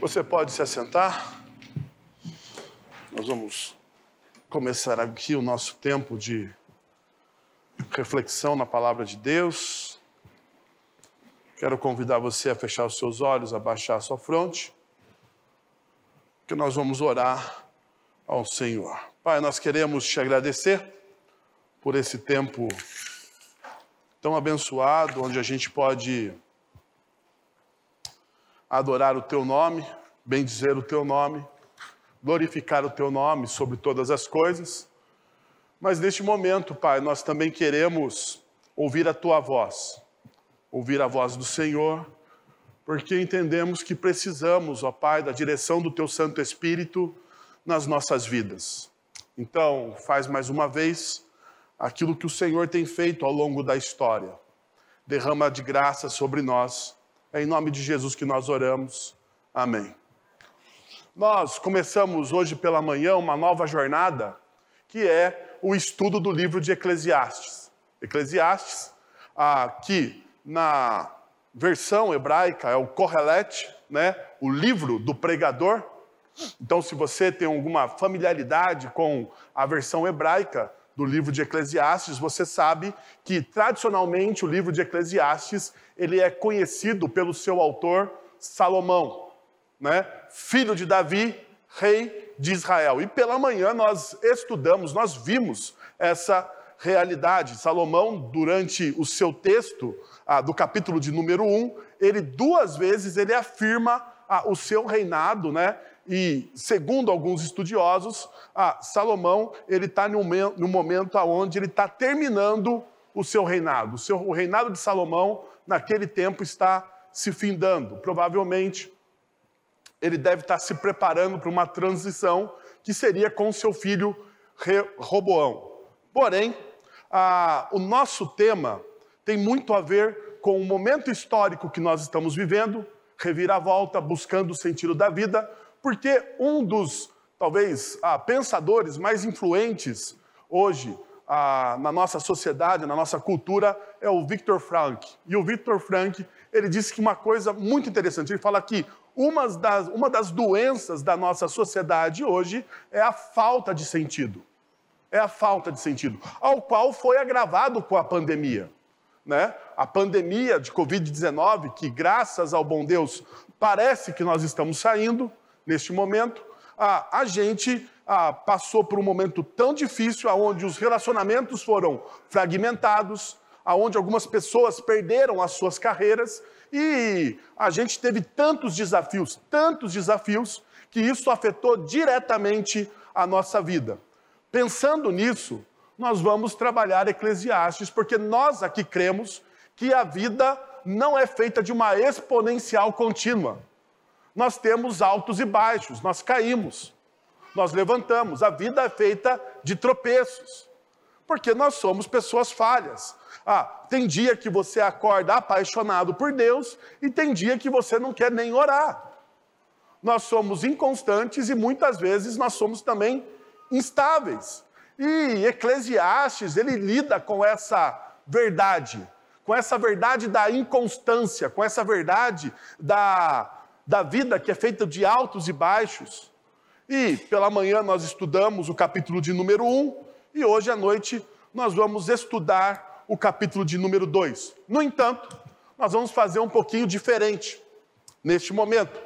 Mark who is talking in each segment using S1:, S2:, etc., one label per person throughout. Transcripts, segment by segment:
S1: Você pode se assentar. Nós vamos começar aqui o nosso tempo de reflexão na palavra de Deus. Quero convidar você a fechar os seus olhos, a baixar a sua fronte, que nós vamos orar ao Senhor. Pai, nós queremos te agradecer por esse tempo tão abençoado, onde a gente pode adorar o teu nome, bendizer o teu nome, glorificar o teu nome sobre todas as coisas. Mas neste momento, Pai, nós também queremos ouvir a tua voz, ouvir a voz do Senhor, porque entendemos que precisamos, ó Pai, da direção do teu Santo Espírito nas nossas vidas. Então, faz mais uma vez aquilo que o Senhor tem feito ao longo da história. Derrama de graça sobre nós é em nome de Jesus que nós oramos. Amém. Nós começamos hoje pela manhã uma nova jornada, que é o estudo do livro de Eclesiastes. Eclesiastes, que na versão hebraica é o Kohelet, né? o livro do pregador. Então, se você tem alguma familiaridade com a versão hebraica, do livro de Eclesiastes, você sabe que tradicionalmente o livro de Eclesiastes ele é conhecido pelo seu autor Salomão, né? filho de Davi, rei de Israel. E pela manhã nós estudamos, nós vimos essa realidade. Salomão, durante o seu texto ah, do capítulo de número 1, ele duas vezes ele afirma ah, o seu reinado, né? E segundo alguns estudiosos, ah, Salomão ele está no, no momento onde ele está terminando o seu reinado. O, seu, o reinado de Salomão naquele tempo está se findando. Provavelmente ele deve estar se preparando para uma transição que seria com seu filho Roboão. Porém, ah, o nosso tema tem muito a ver com o momento histórico que nós estamos vivendo, reviravolta, buscando o sentido da vida, porque um dos, talvez, ah, pensadores mais influentes hoje ah, na nossa sociedade, na nossa cultura, é o Victor Frank. E o Victor Frank, ele disse que uma coisa muito interessante, ele fala que uma das, uma das doenças da nossa sociedade hoje é a falta de sentido. É a falta de sentido, ao qual foi agravado com a pandemia. Né? A pandemia de Covid-19, que graças ao bom Deus parece que nós estamos saindo, neste momento, a, a gente a, passou por um momento tão difícil, onde os relacionamentos foram fragmentados, aonde algumas pessoas perderam as suas carreiras e a gente teve tantos desafios, tantos desafios, que isso afetou diretamente a nossa vida. Pensando nisso, nós vamos trabalhar Eclesiastes, porque nós aqui cremos que a vida não é feita de uma exponencial contínua nós temos altos e baixos, nós caímos, nós levantamos. A vida é feita de tropeços, porque nós somos pessoas falhas. Ah, tem dia que você acorda apaixonado por Deus e tem dia que você não quer nem orar. Nós somos inconstantes e muitas vezes nós somos também instáveis. E Eclesiastes, ele lida com essa verdade, com essa verdade da inconstância, com essa verdade da da vida que é feita de altos e baixos. E pela manhã nós estudamos o capítulo de número 1 e hoje à noite nós vamos estudar o capítulo de número 2. No entanto, nós vamos fazer um pouquinho diferente neste momento.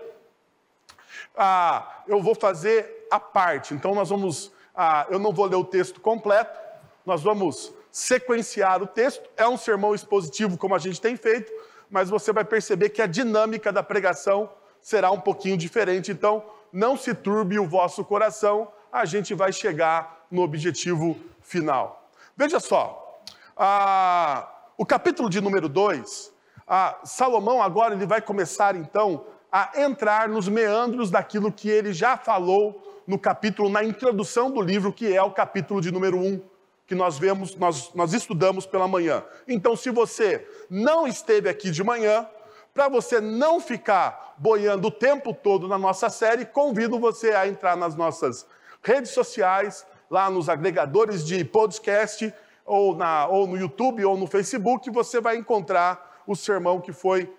S1: Ah, eu vou fazer a parte, então nós vamos. Ah, eu não vou ler o texto completo, nós vamos sequenciar o texto. É um sermão expositivo, como a gente tem feito, mas você vai perceber que a dinâmica da pregação será um pouquinho diferente. Então, não se turbe o vosso coração, a gente vai chegar no objetivo final. Veja só, ah, o capítulo de número 2, ah, Salomão agora ele vai começar então a entrar nos meandros daquilo que ele já falou no capítulo, na introdução do livro, que é o capítulo de número 1, um, que nós vemos, nós, nós estudamos pela manhã. Então, se você não esteve aqui de manhã, para você não ficar boiando o tempo todo na nossa série, convido você a entrar nas nossas redes sociais, lá nos agregadores de podcast, ou, na, ou no YouTube ou no Facebook, você vai encontrar o sermão que foi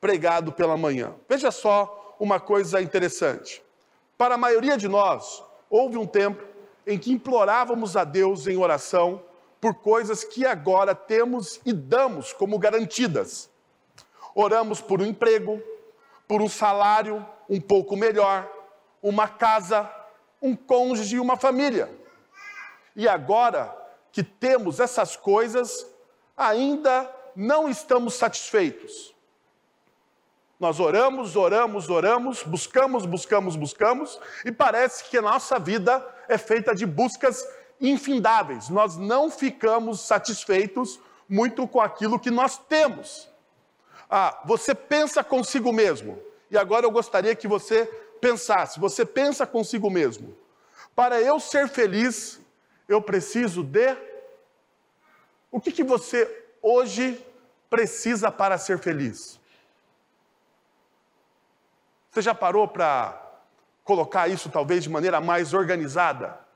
S1: pregado pela manhã. Veja só uma coisa interessante. Para a maioria de nós, houve um tempo em que implorávamos a Deus em oração por coisas que agora temos e damos como garantidas. Oramos por um emprego, por um salário um pouco melhor, uma casa, um cônjuge e uma família. E agora que temos essas coisas, ainda não estamos satisfeitos. Nós oramos, oramos, oramos, buscamos, buscamos, buscamos, e parece que a nossa vida é feita de buscas infindáveis. Nós não ficamos satisfeitos muito com aquilo que nós temos. Ah, você pensa consigo mesmo. E agora eu gostaria que você pensasse. Você pensa consigo mesmo. Para eu ser feliz, eu preciso de. O que, que você hoje precisa para ser feliz? Você já parou para colocar isso talvez de maneira mais organizada?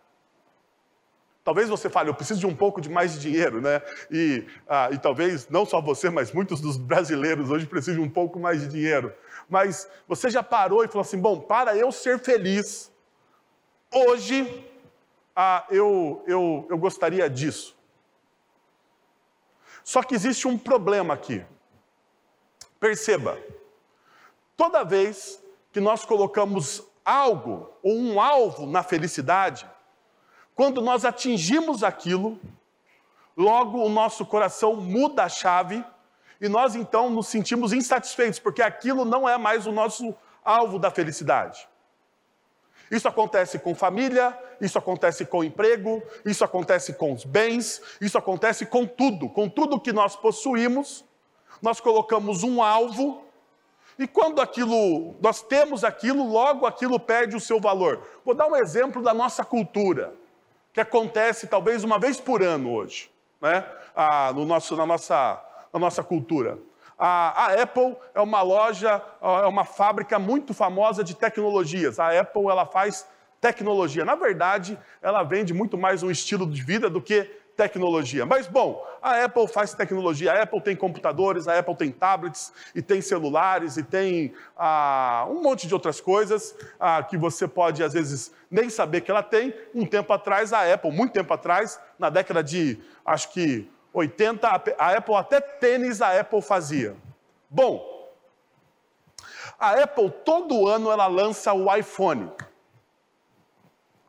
S1: Talvez você fale, eu preciso de um pouco de mais de dinheiro, né? E, ah, e talvez não só você, mas muitos dos brasileiros hoje precisam de um pouco mais de dinheiro. Mas você já parou e falou assim: bom, para eu ser feliz, hoje ah, eu, eu, eu gostaria disso. Só que existe um problema aqui. Perceba, toda vez que nós colocamos algo ou um alvo na felicidade, quando nós atingimos aquilo, logo o nosso coração muda a chave e nós então nos sentimos insatisfeitos, porque aquilo não é mais o nosso alvo da felicidade. Isso acontece com família, isso acontece com emprego, isso acontece com os bens, isso acontece com tudo, com tudo que nós possuímos. Nós colocamos um alvo e quando aquilo, nós temos aquilo, logo aquilo perde o seu valor. Vou dar um exemplo da nossa cultura que acontece talvez uma vez por ano hoje, né? Ah, no nosso, na, nossa, na nossa cultura. A, a, Apple é uma loja, é uma fábrica muito famosa de tecnologias. A Apple ela faz tecnologia. Na verdade, ela vende muito mais um estilo de vida do que tecnologia. Mas, bom, a Apple faz tecnologia, a Apple tem computadores, a Apple tem tablets, e tem celulares, e tem ah, um monte de outras coisas ah, que você pode, às vezes, nem saber que ela tem. Um tempo atrás, a Apple, muito tempo atrás, na década de, acho que, 80, a Apple até tênis a Apple fazia. Bom, a Apple, todo ano, ela lança o iPhone.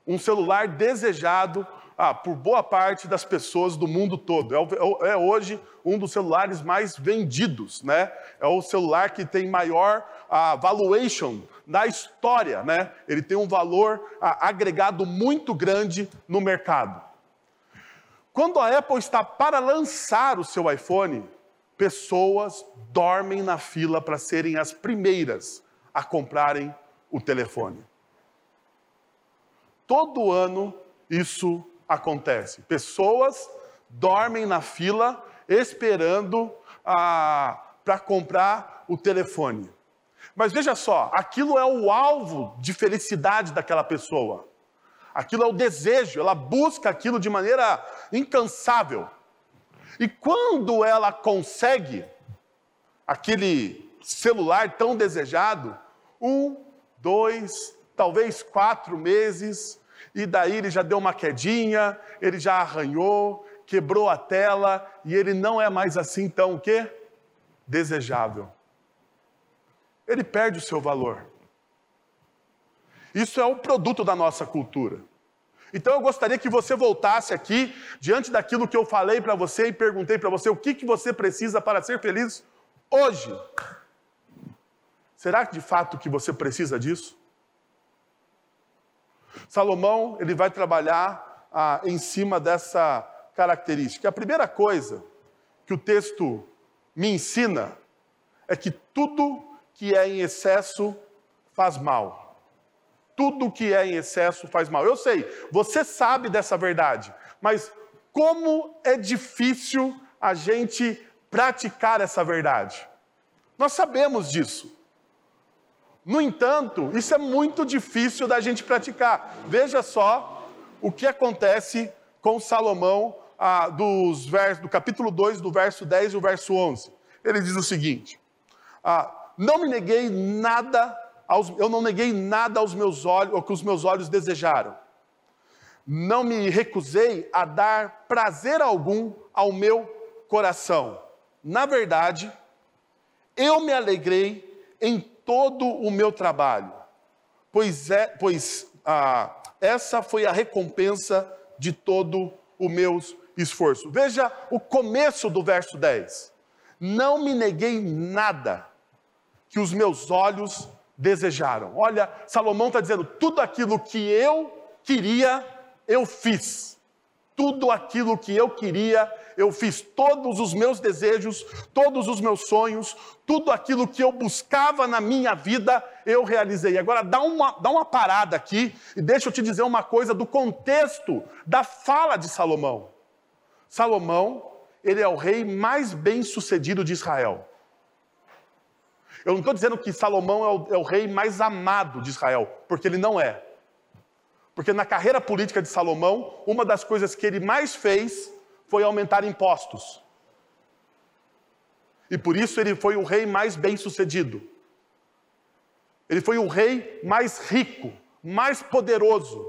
S1: Um celular desejado ah, por boa parte das pessoas do mundo todo. É, é, hoje um dos celulares mais vendidos, né? É o celular que tem maior ah, valuation da história, né? Ele tem um valor ah, agregado muito grande no mercado. Quando a Apple está para lançar o seu iPhone, pessoas dormem na fila para serem as primeiras a comprarem o telefone. Todo ano isso acontece? Pessoas dormem na fila esperando ah, para comprar o telefone. Mas veja só, aquilo é o alvo de felicidade daquela pessoa. Aquilo é o desejo, ela busca aquilo de maneira incansável. E quando ela consegue aquele celular tão desejado, um, dois, talvez quatro meses, e daí ele já deu uma quedinha, ele já arranhou, quebrou a tela e ele não é mais assim tão o quê? Desejável. Ele perde o seu valor. Isso é o produto da nossa cultura. Então eu gostaria que você voltasse aqui diante daquilo que eu falei para você e perguntei para você o que, que você precisa para ser feliz hoje. Será que de fato que você precisa disso? Salomão ele vai trabalhar ah, em cima dessa característica. A primeira coisa que o texto me ensina é que tudo que é em excesso faz mal. Tudo que é em excesso faz mal. Eu sei, você sabe dessa verdade, mas como é difícil a gente praticar essa verdade. Nós sabemos disso. No entanto, isso é muito difícil da gente praticar. Veja só o que acontece com Salomão ah, dos vers, do capítulo 2, do verso 10 e o verso 11. Ele diz o seguinte: ah, Não me neguei nada aos, eu não neguei nada aos meus olhos, ao que os meus olhos desejaram. Não me recusei a dar prazer algum ao meu coração. Na verdade, eu me alegrei em todo o meu trabalho, pois, é, pois ah, essa foi a recompensa de todo o meu esforço. Veja o começo do verso 10. Não me neguei nada que os meus olhos desejaram. Olha, Salomão está dizendo: tudo aquilo que eu queria, eu fiz. Tudo aquilo que eu queria, eu fiz. Todos os meus desejos, todos os meus sonhos, tudo aquilo que eu buscava na minha vida, eu realizei. Agora dá uma, dá uma parada aqui e deixa eu te dizer uma coisa do contexto da fala de Salomão. Salomão, ele é o rei mais bem sucedido de Israel. Eu não estou dizendo que Salomão é o, é o rei mais amado de Israel, porque ele não é. Porque na carreira política de Salomão, uma das coisas que ele mais fez foi aumentar impostos. E por isso ele foi o rei mais bem-sucedido. Ele foi o rei mais rico, mais poderoso,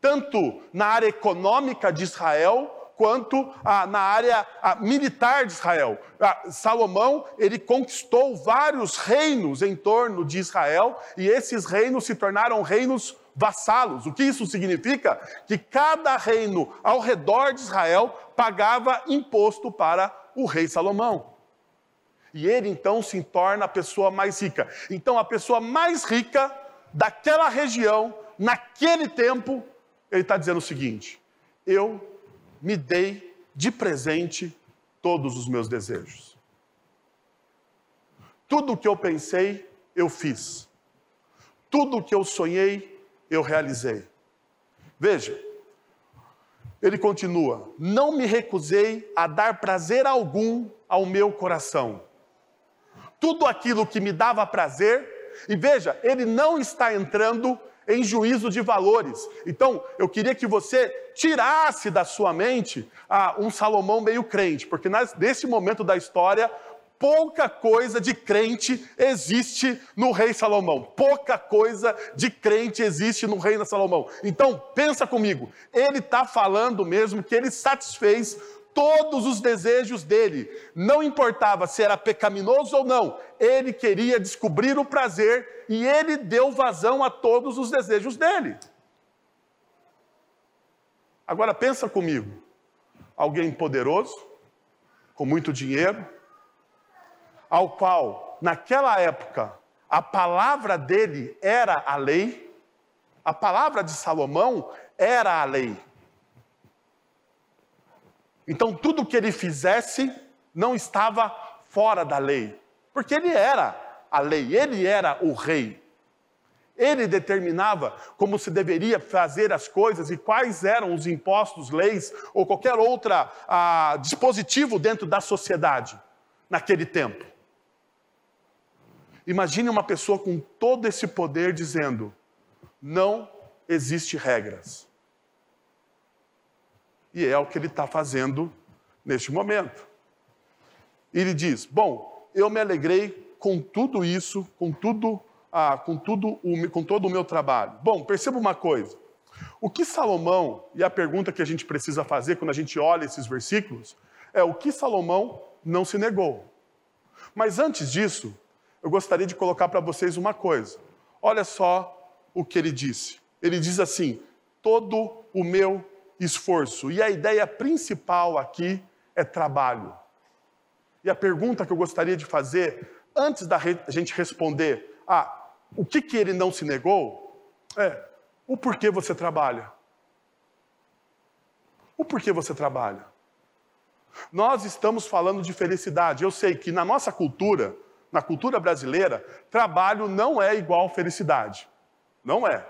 S1: tanto na área econômica de Israel, quanto ah, na área ah, militar de Israel. Ah, Salomão, ele conquistou vários reinos em torno de Israel e esses reinos se tornaram reinos vassalos. O que isso significa? Que cada reino ao redor de Israel pagava imposto para o rei Salomão. E ele então se torna a pessoa mais rica. Então, a pessoa mais rica daquela região, naquele tempo, ele está dizendo o seguinte: eu me dei de presente todos os meus desejos. Tudo o que eu pensei, eu fiz. Tudo o que eu sonhei, eu realizei. Veja, ele continua: Não me recusei a dar prazer algum ao meu coração. Tudo aquilo que me dava prazer, e veja, ele não está entrando em juízo de valores. Então, eu queria que você tirasse da sua mente ah, um Salomão meio crente, porque nesse momento da história, pouca coisa de crente existe no rei Salomão. Pouca coisa de crente existe no rei Salomão. Então, pensa comigo, ele está falando mesmo que ele satisfez todos os desejos dele. Não importava se era pecaminoso ou não, ele queria descobrir o prazer e ele deu vazão a todos os desejos dele. Agora pensa comigo. Alguém poderoso, com muito dinheiro, ao qual naquela época a palavra dele era a lei, a palavra de Salomão era a lei. Então, tudo que ele fizesse não estava fora da lei, porque ele era a lei, ele era o rei. Ele determinava como se deveria fazer as coisas e quais eram os impostos, leis ou qualquer outro ah, dispositivo dentro da sociedade naquele tempo. Imagine uma pessoa com todo esse poder dizendo: não existe regras. E é o que ele está fazendo neste momento. Ele diz: Bom, eu me alegrei com tudo isso, com tudo, ah, com tudo, com todo o meu trabalho. Bom, perceba uma coisa. O que Salomão, e a pergunta que a gente precisa fazer quando a gente olha esses versículos, é o que Salomão não se negou. Mas antes disso, eu gostaria de colocar para vocês uma coisa. Olha só o que ele disse. Ele diz assim: todo o meu esforço. E a ideia principal aqui é trabalho. E a pergunta que eu gostaria de fazer, antes da gente responder ah, o que, que ele não se negou, é o porquê você trabalha. O porquê você trabalha. Nós estamos falando de felicidade. Eu sei que na nossa cultura, na cultura brasileira, trabalho não é igual felicidade. Não é.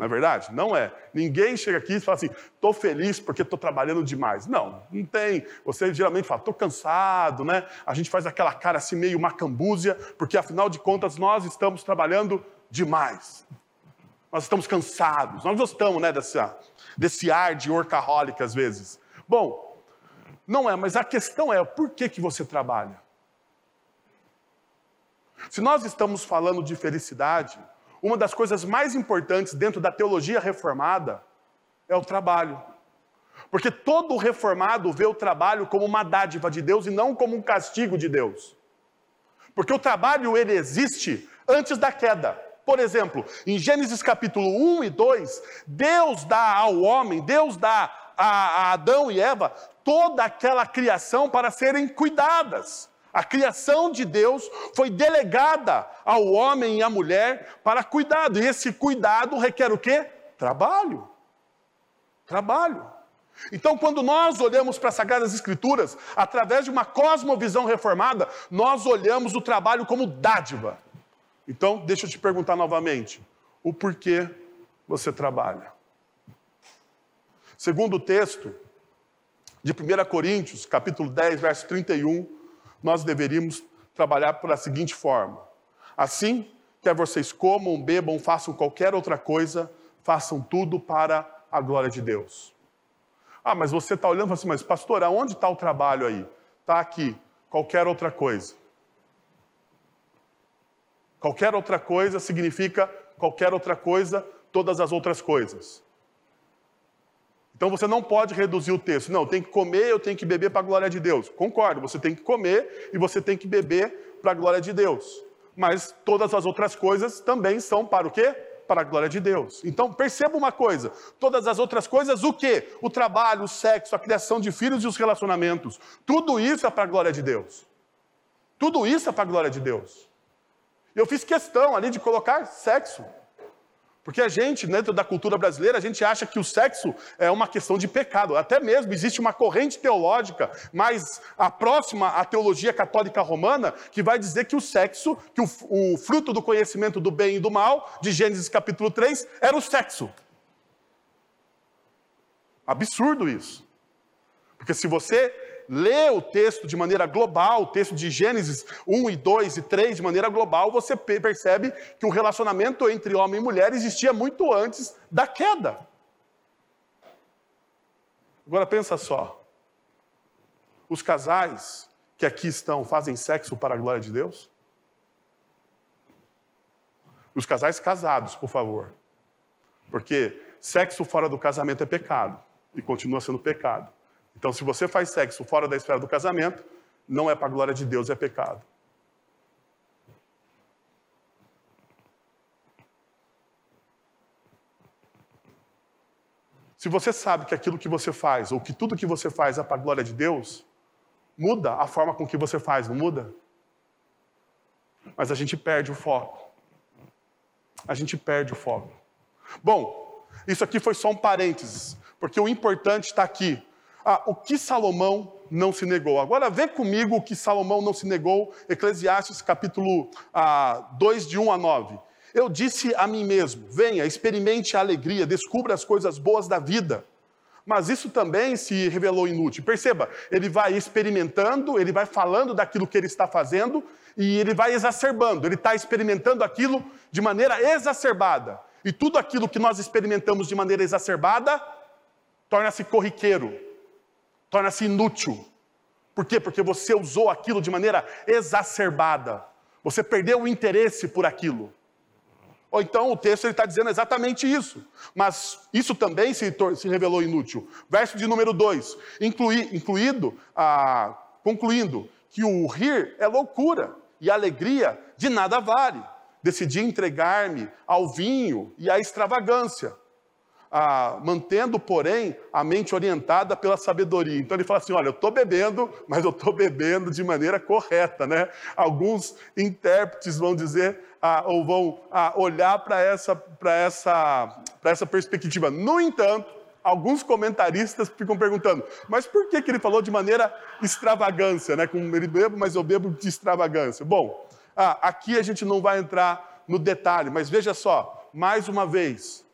S1: Não é verdade? Não é. Ninguém chega aqui e fala assim, estou feliz porque estou trabalhando demais. Não, não tem. Você geralmente fala, estou cansado, né? A gente faz aquela cara assim meio macambúzia, porque afinal de contas nós estamos trabalhando demais. Nós estamos cansados. Nós gostamos, né, desse, desse ar de workaholic às vezes. Bom, não é, mas a questão é, por que, que você trabalha? Se nós estamos falando de felicidade, uma das coisas mais importantes dentro da teologia reformada é o trabalho. Porque todo reformado vê o trabalho como uma dádiva de Deus e não como um castigo de Deus. Porque o trabalho ele existe antes da queda. Por exemplo, em Gênesis capítulo 1 e 2, Deus dá ao homem, Deus dá a Adão e Eva toda aquela criação para serem cuidadas. A criação de Deus foi delegada ao homem e à mulher para cuidado. E esse cuidado requer o quê? Trabalho. Trabalho. Então, quando nós olhamos para as Sagradas Escrituras, através de uma cosmovisão reformada, nós olhamos o trabalho como dádiva. Então, deixa eu te perguntar novamente: o porquê você trabalha? Segundo o texto de 1 Coríntios, capítulo 10, verso 31, nós deveríamos trabalhar pela seguinte forma: assim, quer vocês comam, bebam, façam qualquer outra coisa, façam tudo para a glória de Deus. Ah, mas você está olhando e assim, mas pastor, aonde está o trabalho aí? Está aqui, qualquer outra coisa. Qualquer outra coisa significa qualquer outra coisa, todas as outras coisas. Então você não pode reduzir o texto. Não, tem que comer, eu tenho que beber para a glória de Deus. Concordo, você tem que comer e você tem que beber para a glória de Deus. Mas todas as outras coisas também são para o quê? para a glória de Deus. Então, perceba uma coisa: todas as outras coisas, o que? O trabalho, o sexo, a criação de filhos e os relacionamentos. Tudo isso é para a glória de Deus. Tudo isso é para a glória de Deus. Eu fiz questão ali de colocar sexo. Porque a gente, dentro da cultura brasileira, a gente acha que o sexo é uma questão de pecado. Até mesmo existe uma corrente teológica, mais a próxima à teologia católica romana, que vai dizer que o sexo, que o, o fruto do conhecimento do bem e do mal, de Gênesis capítulo 3, era o sexo. Absurdo isso. Porque se você lê o texto de maneira global, o texto de Gênesis 1 e 2 e 3 de maneira global, você percebe que o relacionamento entre homem e mulher existia muito antes da queda. Agora pensa só. Os casais que aqui estão fazem sexo para a glória de Deus? Os casais casados, por favor. Porque sexo fora do casamento é pecado e continua sendo pecado. Então, se você faz sexo fora da esfera do casamento, não é para a glória de Deus, é pecado. Se você sabe que aquilo que você faz, ou que tudo que você faz é para a glória de Deus, muda a forma com que você faz, não muda? Mas a gente perde o foco. A gente perde o foco. Bom, isso aqui foi só um parênteses, porque o importante está aqui. Ah, o que Salomão não se negou. Agora vê comigo o que Salomão não se negou, Eclesiastes capítulo ah, 2, de 1 a 9. Eu disse a mim mesmo: venha, experimente a alegria, descubra as coisas boas da vida. Mas isso também se revelou inútil. Perceba, ele vai experimentando, ele vai falando daquilo que ele está fazendo e ele vai exacerbando, ele está experimentando aquilo de maneira exacerbada. E tudo aquilo que nós experimentamos de maneira exacerbada torna-se corriqueiro, torna-se inútil. Por quê? Porque você usou aquilo de maneira exacerbada. Você perdeu o interesse por aquilo. Ou então o texto está dizendo exatamente isso. Mas isso também se, se revelou inútil. Verso de número 2. Inclui, incluído, ah, concluindo, que o rir é loucura e a alegria de nada vale. Decidi entregar-me ao vinho e à extravagância mantendo, porém, a mente orientada pela sabedoria. Então ele fala assim: olha, eu estou bebendo, mas eu estou bebendo de maneira correta. Né? Alguns intérpretes vão dizer, ah, ou vão ah, olhar para essa, essa, essa perspectiva. No entanto, alguns comentaristas ficam perguntando, mas por que, que ele falou de maneira extravagância, né? Como ele bebo, mas eu bebo de extravagância. Bom, ah, aqui a gente não vai entrar no detalhe, mas veja só, mais uma vez,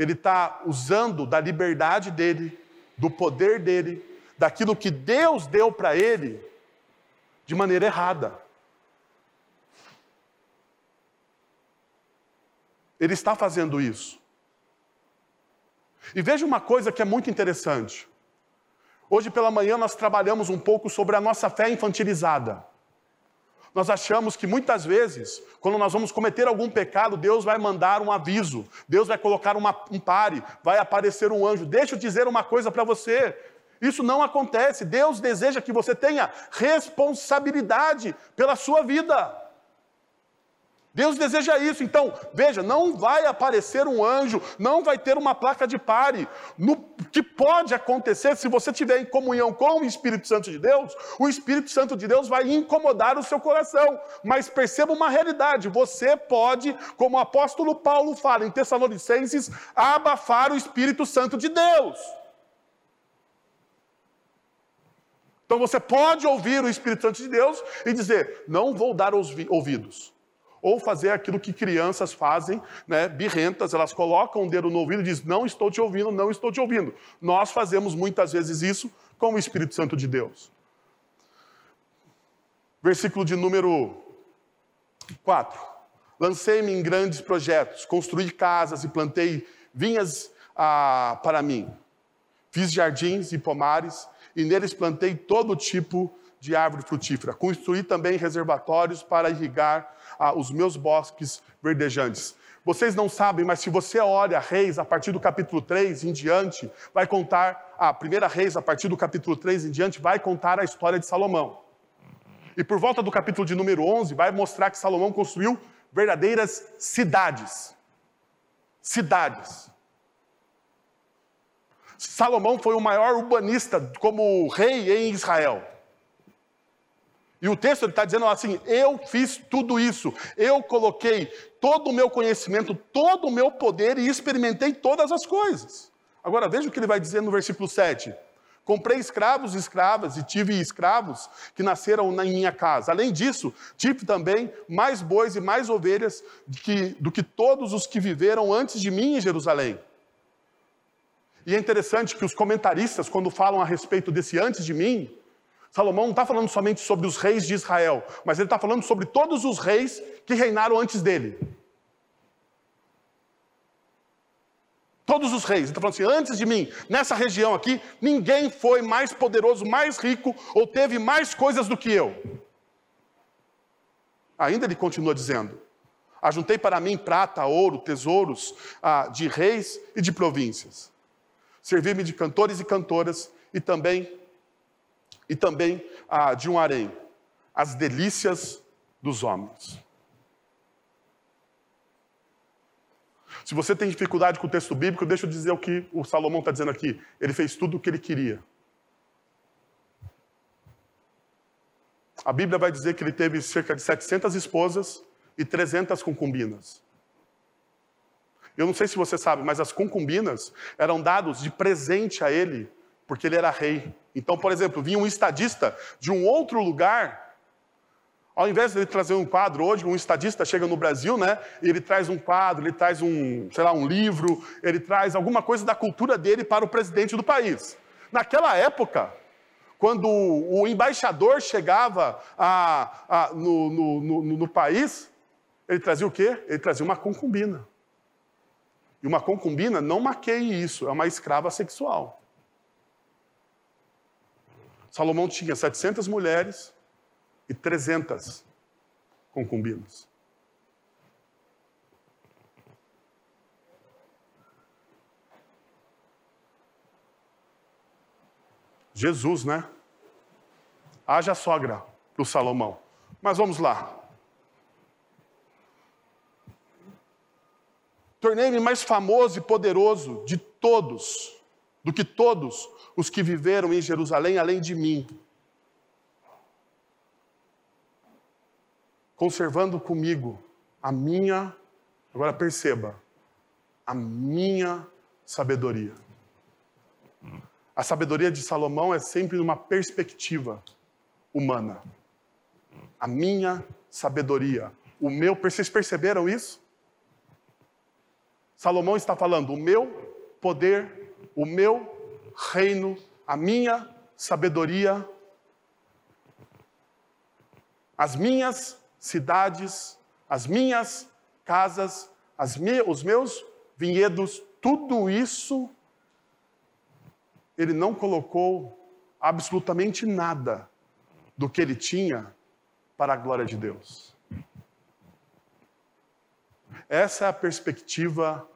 S1: ele está usando da liberdade dele, do poder dele, daquilo que Deus deu para ele, de maneira errada. Ele está fazendo isso. E veja uma coisa que é muito interessante. Hoje pela manhã nós trabalhamos um pouco sobre a nossa fé infantilizada. Nós achamos que muitas vezes, quando nós vamos cometer algum pecado, Deus vai mandar um aviso, Deus vai colocar uma, um pare, vai aparecer um anjo. Deixa eu dizer uma coisa para você: isso não acontece. Deus deseja que você tenha responsabilidade pela sua vida. Deus deseja isso. Então, veja, não vai aparecer um anjo, não vai ter uma placa de pare. No que pode acontecer se você estiver em comunhão com o Espírito Santo de Deus, o Espírito Santo de Deus vai incomodar o seu coração. Mas perceba uma realidade: você pode, como o apóstolo Paulo fala em Tessalonicenses, abafar o Espírito Santo de Deus. Então você pode ouvir o Espírito Santo de Deus e dizer: não vou dar ouvidos ou fazer aquilo que crianças fazem, né, birrentas, elas colocam o dedo no ouvido e dizem: Não estou te ouvindo, não estou te ouvindo. Nós fazemos muitas vezes isso com o Espírito Santo de Deus. Versículo de número 4. Lancei-me em grandes projetos, construí casas e plantei vinhas ah, para mim. Fiz jardins e pomares, e neles plantei todo tipo de árvore frutífera. Construí também reservatórios para irrigar ah, os meus bosques verdejantes. Vocês não sabem, mas se você olha Reis a partir do capítulo 3 em diante, vai contar, a primeira Reis a partir do capítulo 3 em diante, vai contar a história de Salomão. E por volta do capítulo de número 11, vai mostrar que Salomão construiu verdadeiras cidades. Cidades. Salomão foi o maior urbanista como rei em Israel. E o texto está dizendo assim: eu fiz tudo isso, eu coloquei todo o meu conhecimento, todo o meu poder e experimentei todas as coisas. Agora veja o que ele vai dizer no versículo 7. Comprei escravos e escravas e tive escravos que nasceram na minha casa. Além disso, tive também mais bois e mais ovelhas que, do que todos os que viveram antes de mim em Jerusalém. E é interessante que os comentaristas, quando falam a respeito desse antes de mim, Salomão não está falando somente sobre os reis de Israel, mas ele está falando sobre todos os reis que reinaram antes dele. Todos os reis. Ele está falando assim: antes de mim, nessa região aqui, ninguém foi mais poderoso, mais rico ou teve mais coisas do que eu. Ainda ele continua dizendo: Ajuntei para mim prata, ouro, tesouros ah, de reis e de províncias. Servi-me de cantores e cantoras e também e também ah, de um harém, as delícias dos homens. Se você tem dificuldade com o texto bíblico, deixa eu dizer o que o Salomão está dizendo aqui. Ele fez tudo o que ele queria. A Bíblia vai dizer que ele teve cerca de 700 esposas e 300 concubinas. Eu não sei se você sabe, mas as concubinas eram dados de presente a ele porque ele era rei. Então, por exemplo, vinha um estadista de um outro lugar, ao invés de ele trazer um quadro, hoje um estadista chega no Brasil, né? E ele traz um quadro, ele traz um, sei lá, um livro, ele traz alguma coisa da cultura dele para o presidente do país. Naquela época, quando o embaixador chegava a, a, no, no, no, no país, ele trazia o quê? Ele trazia uma concubina. E uma concubina, não maqueie isso, é uma escrava sexual. Salomão tinha 700 mulheres e 300 concubinas. Jesus, né? Haja sogra para o Salomão. Mas vamos lá. Tornei-me mais famoso e poderoso de todos, do que todos os que viveram em Jerusalém além de mim, conservando comigo a minha, agora perceba, a minha sabedoria. A sabedoria de Salomão é sempre uma perspectiva humana. A minha sabedoria, o meu, vocês perceberam isso? Salomão está falando, o meu poder, o meu reino, a minha sabedoria, as minhas cidades, as minhas casas, as me, os meus vinhedos, tudo isso, ele não colocou absolutamente nada do que ele tinha para a glória de Deus. Essa é a perspectiva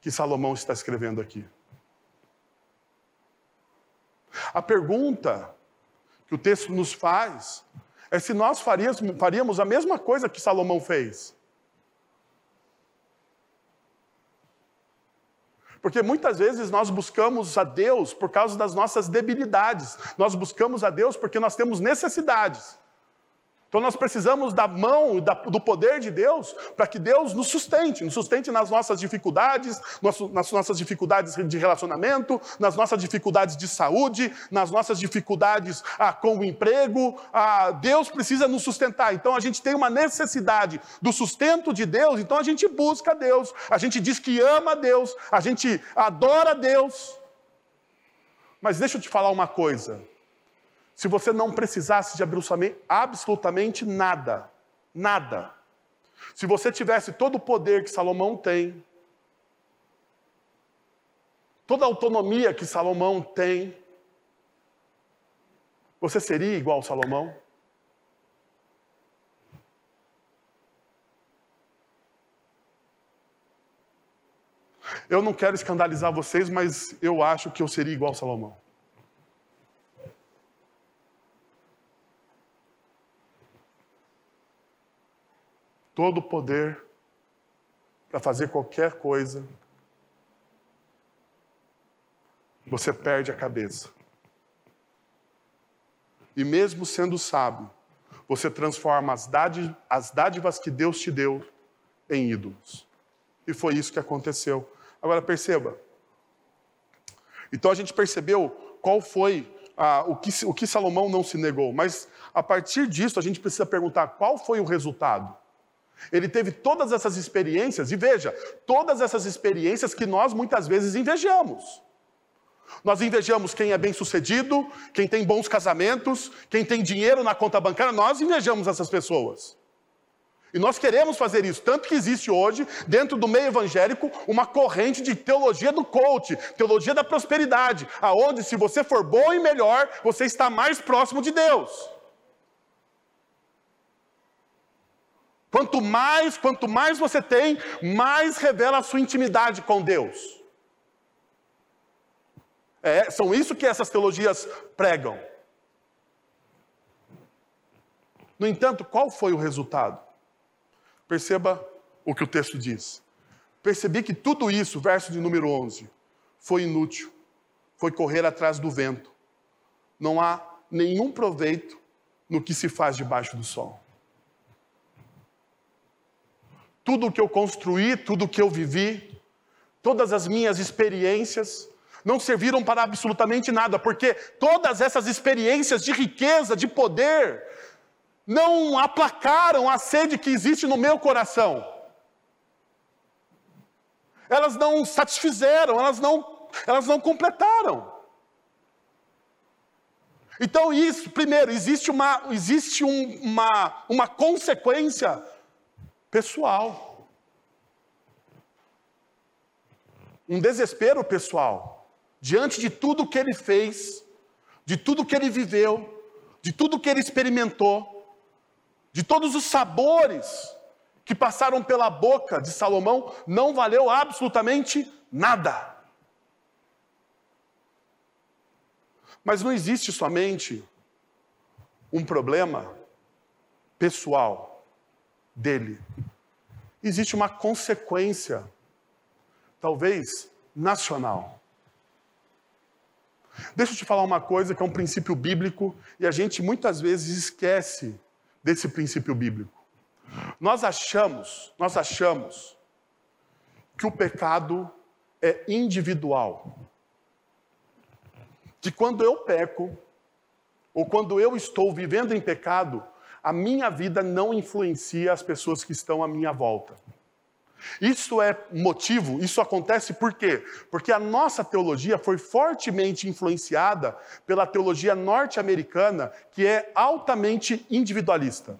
S1: que Salomão está escrevendo aqui. A pergunta que o texto nos faz é se nós faríamos, faríamos a mesma coisa que Salomão fez. Porque muitas vezes nós buscamos a Deus por causa das nossas debilidades, nós buscamos a Deus porque nós temos necessidades. Então nós precisamos da mão, do poder de Deus, para que Deus nos sustente, nos sustente nas nossas dificuldades, nas nossas dificuldades de relacionamento, nas nossas dificuldades de saúde, nas nossas dificuldades ah, com o emprego. Ah, Deus precisa nos sustentar. Então a gente tem uma necessidade do sustento de Deus, então a gente busca Deus, a gente diz que ama Deus, a gente adora Deus. Mas deixa eu te falar uma coisa se você não precisasse de absolutamente nada, nada, se você tivesse todo o poder que Salomão tem, toda a autonomia que Salomão tem, você seria igual a Salomão? Eu não quero escandalizar vocês, mas eu acho que eu seria igual a Salomão. Todo o poder para fazer qualquer coisa, você perde a cabeça. E mesmo sendo sábio, você transforma as dádivas, as dádivas que Deus te deu em ídolos. E foi isso que aconteceu. Agora perceba. Então a gente percebeu qual foi ah, o, que, o que Salomão não se negou, mas a partir disso a gente precisa perguntar qual foi o resultado. Ele teve todas essas experiências, e veja, todas essas experiências que nós muitas vezes invejamos. Nós invejamos quem é bem sucedido, quem tem bons casamentos, quem tem dinheiro na conta bancária, nós invejamos essas pessoas. E nós queremos fazer isso, tanto que existe hoje, dentro do meio evangélico, uma corrente de teologia do coach, teologia da prosperidade, aonde se você for bom e melhor, você está mais próximo de Deus. Quanto mais, quanto mais você tem, mais revela a sua intimidade com Deus. É, são isso que essas teologias pregam. No entanto, qual foi o resultado? Perceba o que o texto diz. Percebi que tudo isso, verso de número 11, foi inútil, foi correr atrás do vento. Não há nenhum proveito no que se faz debaixo do sol. Tudo o que eu construí, tudo o que eu vivi, todas as minhas experiências, não serviram para absolutamente nada, porque todas essas experiências de riqueza, de poder, não aplacaram a sede que existe no meu coração. Elas não satisfizeram, elas não, elas não completaram. Então, isso, primeiro, existe uma, existe um, uma, uma consequência pessoal. Um desespero pessoal. Diante de tudo que ele fez, de tudo que ele viveu, de tudo que ele experimentou, de todos os sabores que passaram pela boca de Salomão, não valeu absolutamente nada. Mas não existe somente um problema pessoal dele. Existe uma consequência, talvez nacional. Deixa eu te falar uma coisa que é um princípio bíblico e a gente muitas vezes esquece desse princípio bíblico. Nós achamos, nós achamos que o pecado é individual. Que quando eu peco, ou quando eu estou vivendo em pecado, a minha vida não influencia as pessoas que estão à minha volta. Isso é motivo, isso acontece por quê? Porque a nossa teologia foi fortemente influenciada pela teologia norte-americana, que é altamente individualista.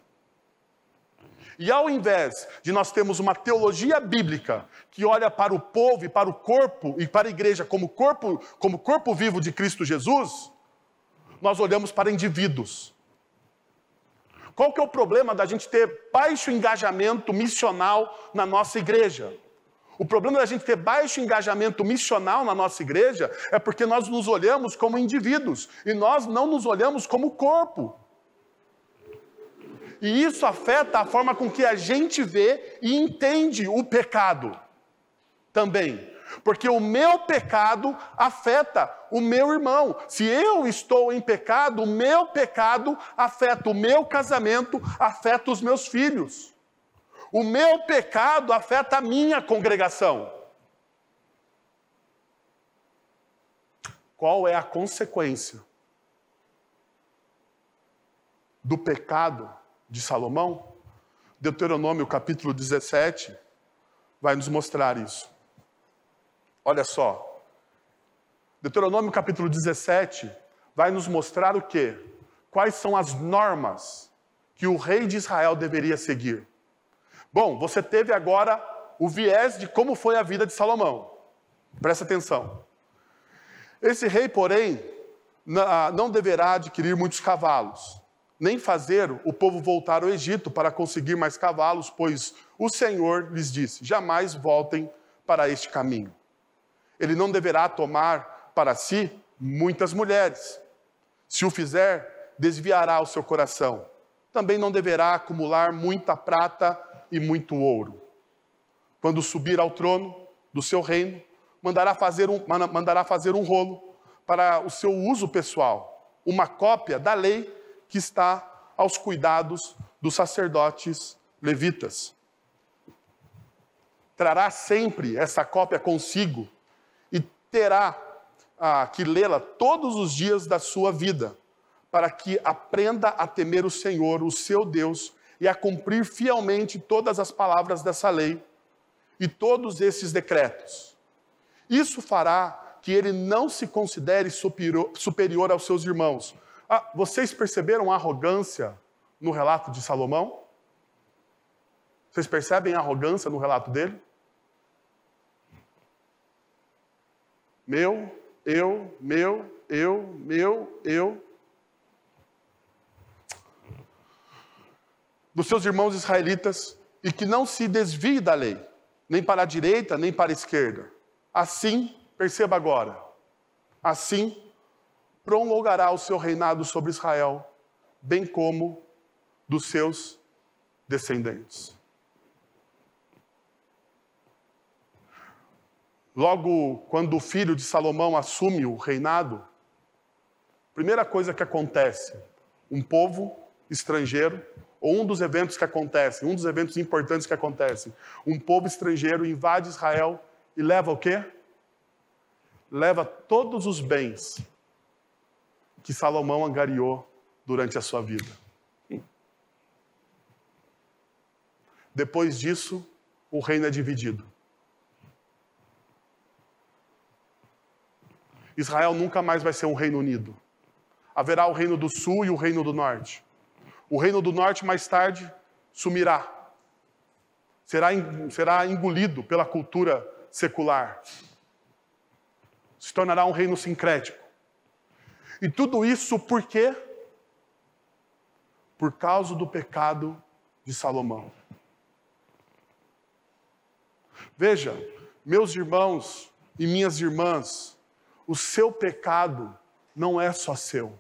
S1: E ao invés de nós termos uma teologia bíblica que olha para o povo e para o corpo e para a igreja como corpo, como corpo vivo de Cristo Jesus, nós olhamos para indivíduos. Qual que é o problema da gente ter baixo engajamento missional na nossa igreja? O problema da gente ter baixo engajamento missional na nossa igreja é porque nós nos olhamos como indivíduos e nós não nos olhamos como corpo. E isso afeta a forma com que a gente vê e entende o pecado também. Porque o meu pecado afeta o meu irmão. Se eu estou em pecado, o meu pecado afeta o meu casamento, afeta os meus filhos. O meu pecado afeta a minha congregação. Qual é a consequência do pecado de Salomão? Deuteronômio capítulo 17 vai nos mostrar isso. Olha só. Deuteronômio capítulo 17 vai nos mostrar o quê? Quais são as normas que o rei de Israel deveria seguir. Bom, você teve agora o viés de como foi a vida de Salomão. Presta atenção. Esse rei, porém, ah, não deverá adquirir muitos cavalos, nem fazer o povo voltar ao Egito para conseguir mais cavalos, pois o Senhor lhes disse: jamais voltem para este caminho ele não deverá tomar para si muitas mulheres. Se o fizer, desviará o seu coração. Também não deverá acumular muita prata e muito ouro. Quando subir ao trono do seu reino, mandará fazer um, mandará fazer um rolo para o seu uso pessoal, uma cópia da lei que está aos cuidados dos sacerdotes levitas. Trará sempre essa cópia consigo terá ah, que lê-la todos os dias da sua vida, para que aprenda a temer o Senhor, o seu Deus, e a cumprir fielmente todas as palavras dessa lei e todos esses decretos. Isso fará que ele não se considere superior, aos seus irmãos. Ah, vocês perceberam a arrogância no relato de Salomão? Vocês percebem a arrogância no relato dele? Meu, eu, meu, eu, meu, eu. Dos seus irmãos israelitas, e que não se desvie da lei, nem para a direita, nem para a esquerda. Assim, perceba agora, assim prolongará o seu reinado sobre Israel, bem como dos seus descendentes. Logo, quando o filho de Salomão assume o reinado, primeira coisa que acontece, um povo estrangeiro, ou um dos eventos que acontecem, um dos eventos importantes que acontecem, um povo estrangeiro invade Israel e leva o quê? Leva todos os bens que Salomão angariou durante a sua vida. Depois disso, o reino é dividido. Israel nunca mais vai ser um reino unido. Haverá o reino do sul e o reino do norte. O reino do norte, mais tarde, sumirá. Será, será engolido pela cultura secular. Se tornará um reino sincrético. E tudo isso por quê? Por causa do pecado de Salomão. Veja, meus irmãos e minhas irmãs, o seu pecado não é só seu.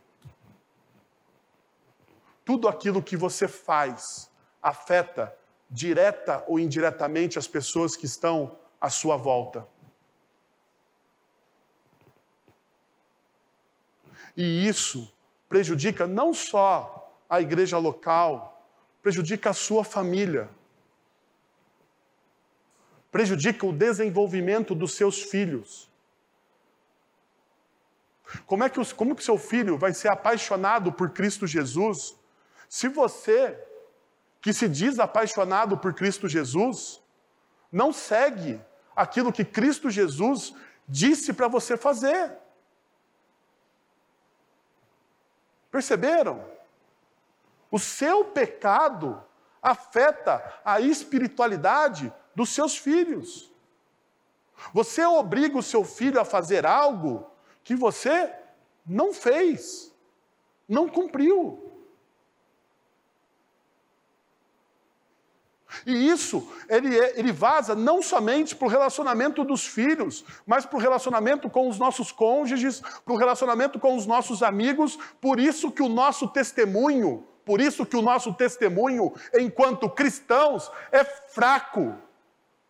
S1: Tudo aquilo que você faz afeta direta ou indiretamente as pessoas que estão à sua volta. E isso prejudica não só a igreja local, prejudica a sua família, prejudica o desenvolvimento dos seus filhos. Como é que, os, como que seu filho vai ser apaixonado por Cristo Jesus se você, que se diz apaixonado por Cristo Jesus, não segue aquilo que Cristo Jesus disse para você fazer? Perceberam? O seu pecado afeta a espiritualidade dos seus filhos. Você obriga o seu filho a fazer algo que você não fez, não cumpriu. E isso, ele, é, ele vaza não somente para o relacionamento dos filhos, mas para o relacionamento com os nossos cônjuges, para o relacionamento com os nossos amigos. Por isso que o nosso testemunho, por isso que o nosso testemunho, enquanto cristãos, é fraco.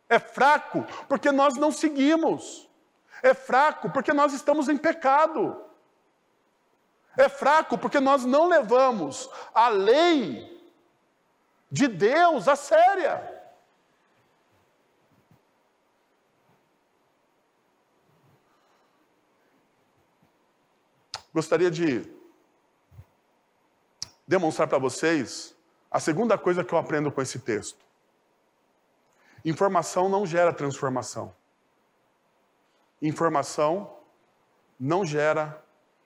S1: É fraco porque nós não seguimos. É fraco porque nós estamos em pecado. É fraco porque nós não levamos a lei de Deus a séria. Gostaria de demonstrar para vocês a segunda coisa que eu aprendo com esse texto. Informação não gera transformação. Informação não gera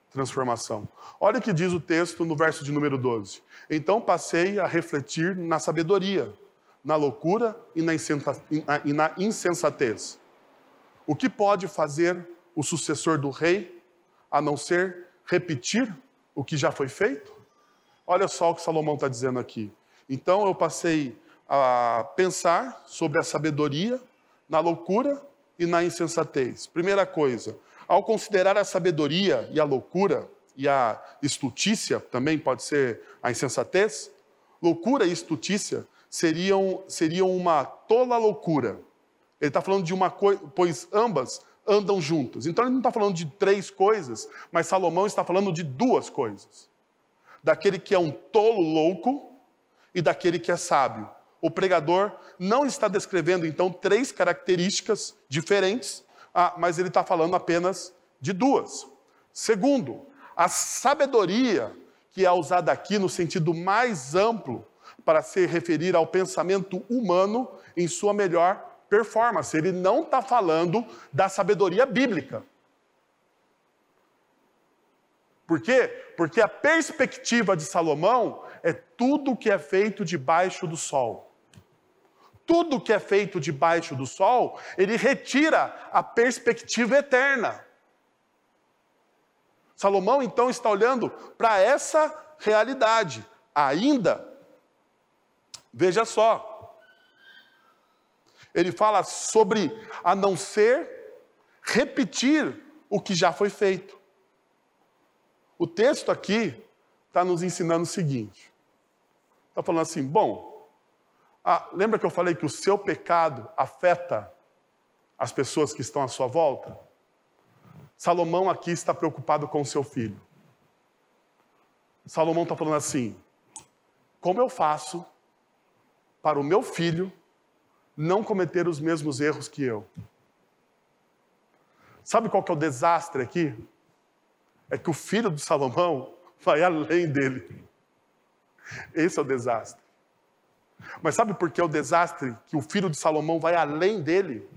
S1: transformação. Olha o que diz o texto no verso de número 12. Então passei a refletir na sabedoria, na loucura e na insensatez. O que pode fazer o sucessor do rei a não ser repetir o que já foi feito? Olha só o que Salomão está dizendo aqui. Então eu passei a pensar sobre a sabedoria, na loucura e na insensatez. Primeira coisa, ao considerar a sabedoria e a loucura, e a estutícia também pode ser a insensatez, loucura e estutícia seriam, seriam uma tola loucura. Ele está falando de uma coisa, pois ambas andam juntas. Então ele não está falando de três coisas, mas Salomão está falando de duas coisas: daquele que é um tolo louco e daquele que é sábio. O pregador não está descrevendo então três características diferentes, ah, mas ele está falando apenas de duas. Segundo, a sabedoria, que é usada aqui no sentido mais amplo, para se referir ao pensamento humano em sua melhor performance. Ele não está falando da sabedoria bíblica. Por quê? Porque a perspectiva de Salomão é tudo que é feito debaixo do sol tudo que é feito debaixo do sol, ele retira a perspectiva eterna. Salomão então está olhando para essa realidade. Ainda, veja só, ele fala sobre a não ser repetir o que já foi feito. O texto aqui está nos ensinando o seguinte: está falando assim, bom, ah, lembra que eu falei que o seu pecado afeta as pessoas que estão à sua volta? Salomão aqui está preocupado com o seu filho. Salomão está falando assim: como eu faço para o meu filho não cometer os mesmos erros que eu? Sabe qual que é o desastre aqui? É que o filho de Salomão vai além dele. Esse é o desastre. Mas sabe por que é o desastre que o filho de Salomão vai além dele?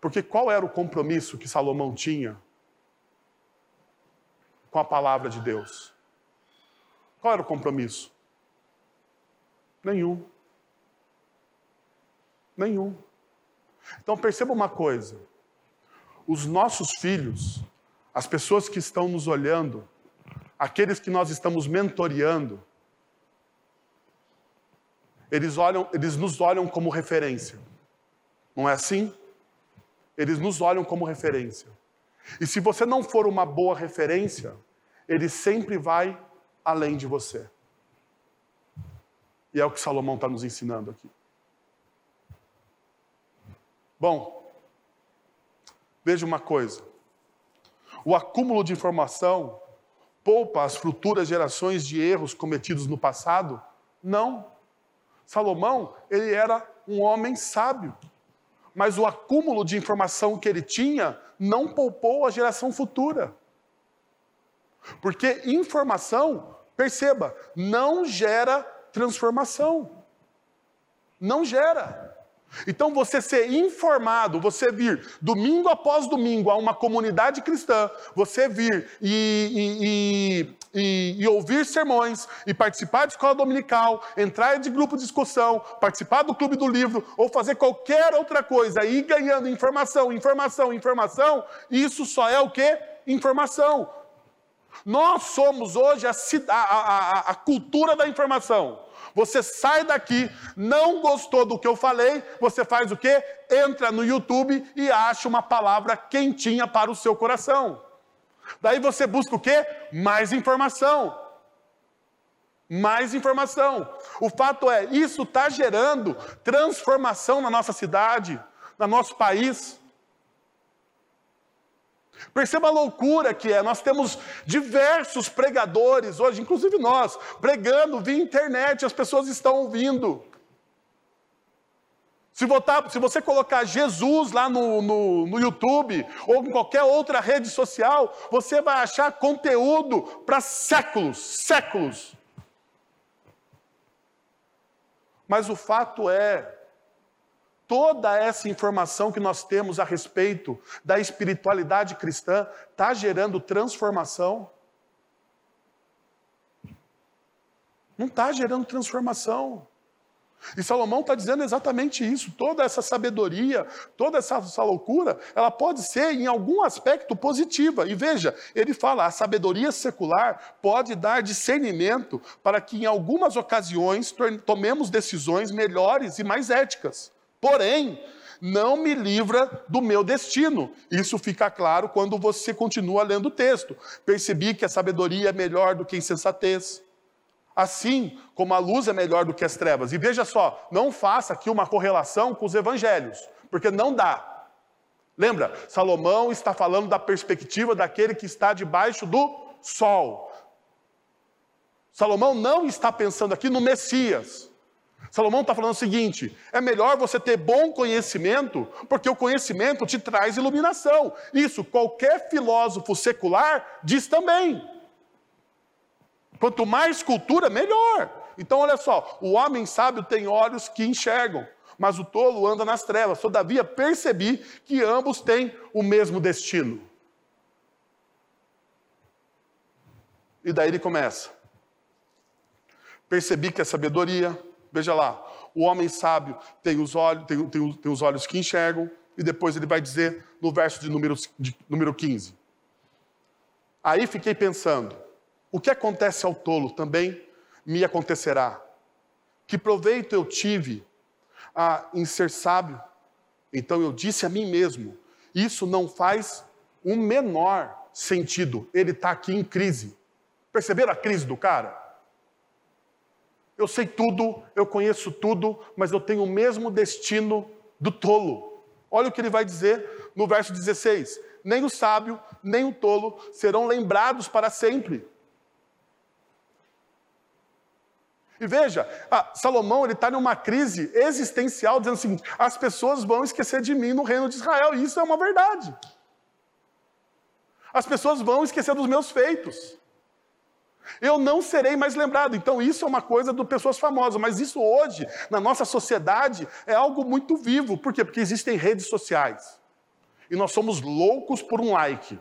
S1: Porque qual era o compromisso que Salomão tinha com a palavra de Deus? Qual era o compromisso? Nenhum. Nenhum. Então perceba uma coisa: os nossos filhos, as pessoas que estão nos olhando, aqueles que nós estamos mentoreando, eles, olham, eles nos olham como referência. Não é assim? Eles nos olham como referência. E se você não for uma boa referência, ele sempre vai além de você. E é o que Salomão está nos ensinando aqui. Bom, veja uma coisa: o acúmulo de informação poupa as futuras gerações de erros cometidos no passado? Não. Salomão, ele era um homem sábio, mas o acúmulo de informação que ele tinha não poupou a geração futura. Porque informação, perceba, não gera transformação. Não gera. Então, você ser informado, você vir domingo após domingo a uma comunidade cristã, você vir e, e, e, e, ouvir sermões, e participar de escola dominical, entrar de grupo de discussão, participar do clube do livro, ou fazer qualquer outra coisa, e ir ganhando informação, informação, informação, isso só é o que? Informação. Nós somos hoje a, a, a, a cultura da informação. Você sai daqui, não gostou do que eu falei, você faz o quê? Entra no YouTube e acha uma palavra quentinha para o seu coração. Daí você busca o quê? Mais informação. Mais informação. O fato é, isso está gerando transformação na nossa cidade, no nosso país. Perceba a loucura que é. Nós temos diversos pregadores hoje, inclusive nós, pregando via internet, as pessoas estão ouvindo. Se, botar, se você colocar Jesus lá no, no, no YouTube ou em qualquer outra rede social, você vai achar conteúdo para séculos, séculos. Mas o fato é, toda essa informação que nós temos a respeito da espiritualidade cristã está gerando transformação? Não está gerando transformação. E Salomão está dizendo exatamente isso. Toda essa sabedoria, toda essa, essa, loucura, ela pode ser em algum aspecto positiva. E veja, ele fala: a sabedoria secular pode dar discernimento para que em algumas ocasiões tomemos decisões melhores e mais éticas. Porém, não me livra do meu destino. Isso fica claro quando você continua lendo o texto. Percebi que a sabedoria é melhor do que a insensatez. Assim como a luz é melhor do que as trevas. E veja só, não faça aqui uma correlação com os evangelhos, porque não dá. Lembra, Salomão está falando da perspectiva daquele que está debaixo do sol. Salomão não está pensando aqui no Messias. Salomão está falando o seguinte: é melhor você ter bom conhecimento, porque o conhecimento te traz iluminação. Isso qualquer filósofo secular diz também. Quanto mais cultura, melhor. Então, olha só: o homem sábio tem olhos que enxergam, mas o tolo anda nas trevas. Todavia, percebi que ambos têm o mesmo destino. E daí ele começa. Percebi que a sabedoria, Veja lá, o homem sábio tem os olhos, tem, tem, tem os olhos que enxergam, e depois ele vai dizer no verso de número, de número 15. Aí fiquei pensando, o que acontece ao tolo também me acontecerá. Que proveito eu tive a, em ser sábio? Então eu disse a mim mesmo: isso não faz o menor sentido. Ele está aqui em crise. Perceberam a crise do cara? Eu sei tudo, eu conheço tudo, mas eu tenho o mesmo destino do tolo. Olha o que ele vai dizer no verso 16: Nem o sábio, nem o tolo serão lembrados para sempre. E veja, ah, Salomão ele está numa crise existencial, dizendo assim: as pessoas vão esquecer de mim no reino de Israel, e isso é uma verdade. As pessoas vão esquecer dos meus feitos. Eu não serei mais lembrado. Então, isso é uma coisa de pessoas famosas, mas isso hoje, na nossa sociedade, é algo muito vivo. Por quê? Porque existem redes sociais. E nós somos loucos por um like.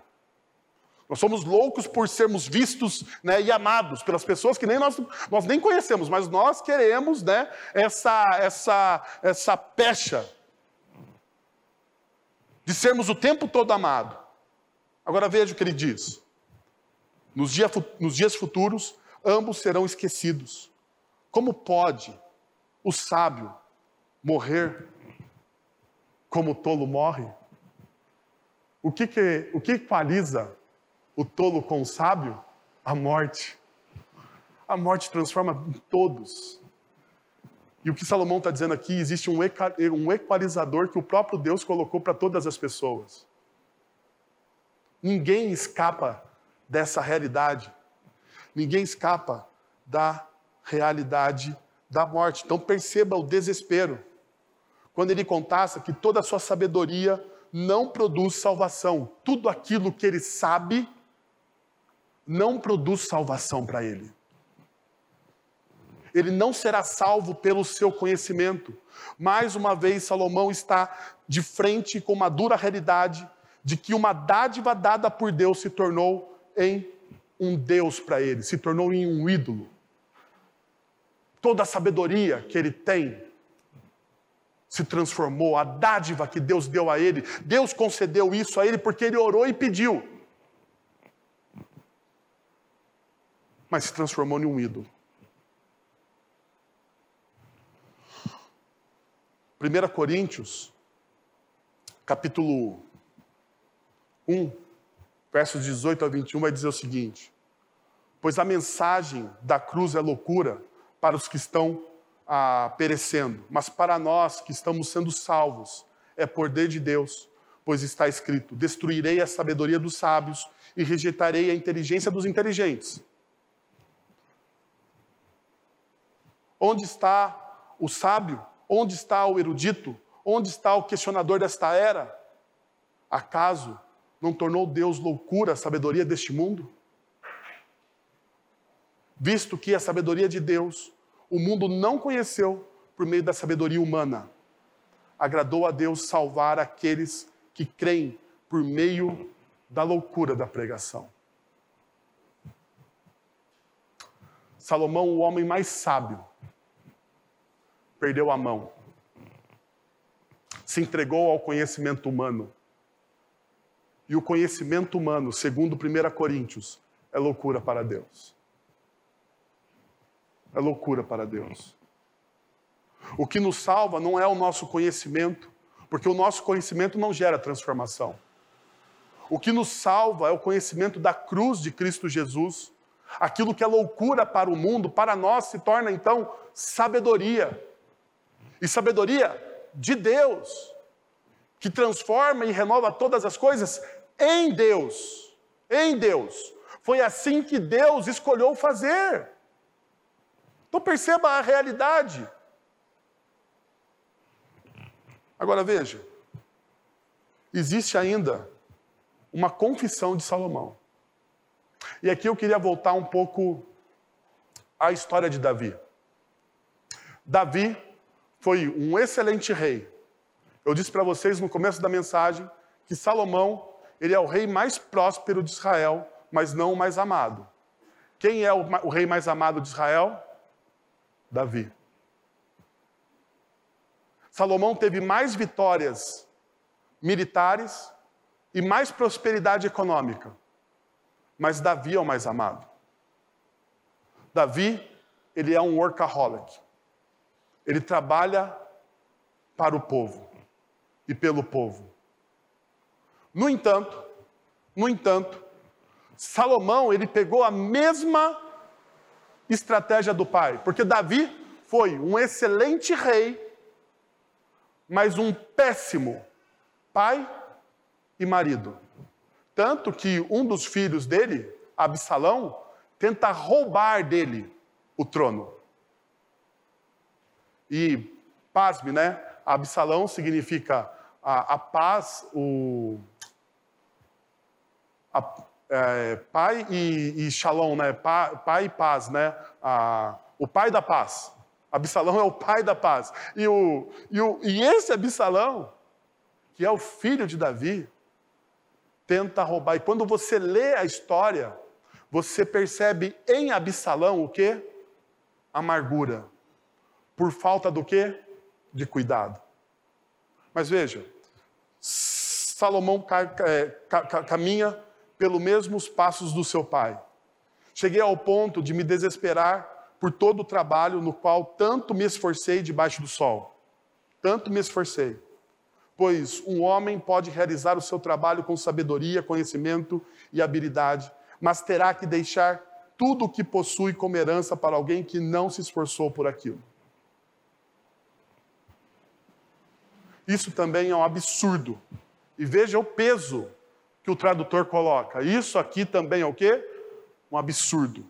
S1: Nós somos loucos por sermos vistos né, e amados pelas pessoas que nem nós, nós nem conhecemos, mas nós queremos né, essa, essa, essa pecha de sermos o tempo todo amado. Agora veja o que ele diz. Nos, dia, nos dias futuros, ambos serão esquecidos. Como pode o sábio morrer como o tolo morre? O que, que, o que equaliza o tolo com o sábio? A morte. A morte transforma todos. E o que Salomão está dizendo aqui, existe um, um equalizador que o próprio Deus colocou para todas as pessoas. Ninguém escapa dessa realidade. Ninguém escapa da realidade da morte. Então perceba o desespero. Quando ele contasse que toda a sua sabedoria não produz salvação. Tudo aquilo que ele sabe não produz salvação para ele. Ele não será salvo pelo seu conhecimento. Mais uma vez, Salomão está de frente com uma dura realidade de que uma dádiva dada por Deus se tornou em um Deus para ele, se tornou em um ídolo. Toda a sabedoria que ele tem se transformou, a dádiva que Deus deu a ele, Deus concedeu isso a ele porque ele orou e pediu. mas se transformou em um ídolo. 1 Coríntios, capítulo 1, versos 18 a 21, vai dizer o seguinte: Pois a mensagem da cruz é loucura para os que estão ah, perecendo, mas para nós que estamos sendo salvos, é poder de Deus, pois está escrito: Destruirei a sabedoria dos sábios e rejeitarei a inteligência dos inteligentes. Onde está o sábio? Onde está o erudito? Onde está o questionador desta era? Acaso não tornou Deus loucura a sabedoria deste mundo? Visto que a sabedoria de Deus o mundo não conheceu por meio da sabedoria humana, agradou a Deus salvar aqueles que creem por meio da loucura da pregação. Salomão, o homem mais sábio, perdeu a mão, se entregou ao conhecimento humano. E o conhecimento humano, segundo 1 Coríntios, é loucura para Deus. É loucura para Deus. O que nos salva não é o nosso conhecimento, porque o nosso conhecimento não gera transformação. O que nos salva é o conhecimento da cruz de Cristo Jesus. Aquilo que é loucura para o mundo, para nós se torna então sabedoria e sabedoria de Deus, que transforma e renova todas as coisas em Deus. Em Deus. Foi assim que Deus escolheu fazer. Então perceba a realidade. Agora veja, existe ainda uma confissão de Salomão. E aqui eu queria voltar um pouco à história de Davi. Davi foi um excelente rei. Eu disse para vocês no começo da mensagem que Salomão, ele é o rei mais próspero de Israel, mas não o mais amado. Quem é o, rei mais amado de Israel? Davi. Salomão teve mais vitórias militares e mais prosperidade econômica, mas Davi é o mais amado. Davi, ele é um workaholic. Ele trabalha para o povo e pelo povo. No entanto, no entanto, Salomão, ele pegou a mesma estratégia do pai, porque Davi foi um excelente rei, mas um péssimo pai e marido. Tanto que um dos filhos dele, Absalão, tenta roubar dele o trono. E, pasme, né? Absalão significa a, a paz, o. A, é, pai e, e shalom, né? Pa, pai e paz, né? A, o pai da paz. Absalão é o pai da paz. E, o, e, o, e esse Absalão, que é o filho de Davi, tenta roubar. E quando você lê a história, você percebe em Absalão o que? Amargura. Por falta do quê? De cuidado. Mas veja, Salomão é, caminha pelos mesmos passos do seu pai. Cheguei ao ponto de me desesperar por todo o trabalho no qual tanto me esforcei debaixo do sol. Tanto me esforcei. Pois um homem pode realizar o seu trabalho com sabedoria, conhecimento e habilidade, mas terá que deixar tudo o que possui como herança para alguém que não se esforçou por aquilo. Isso também é um absurdo. E veja o peso que o tradutor coloca. Isso aqui também é o quê? Um absurdo.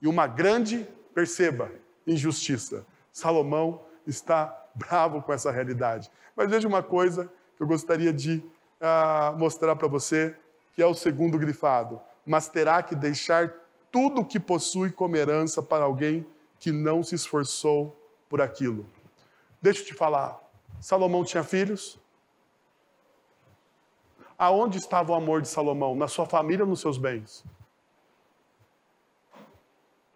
S1: E uma grande, perceba, injustiça. Salomão está bravo com essa realidade. Mas veja uma coisa que eu gostaria de uh, mostrar para você, que é o segundo grifado. Mas terá que deixar tudo o que possui como herança para alguém que não se esforçou por aquilo. Deixa eu te falar, Salomão tinha filhos? Aonde estava o amor de Salomão? Na sua família ou nos seus bens?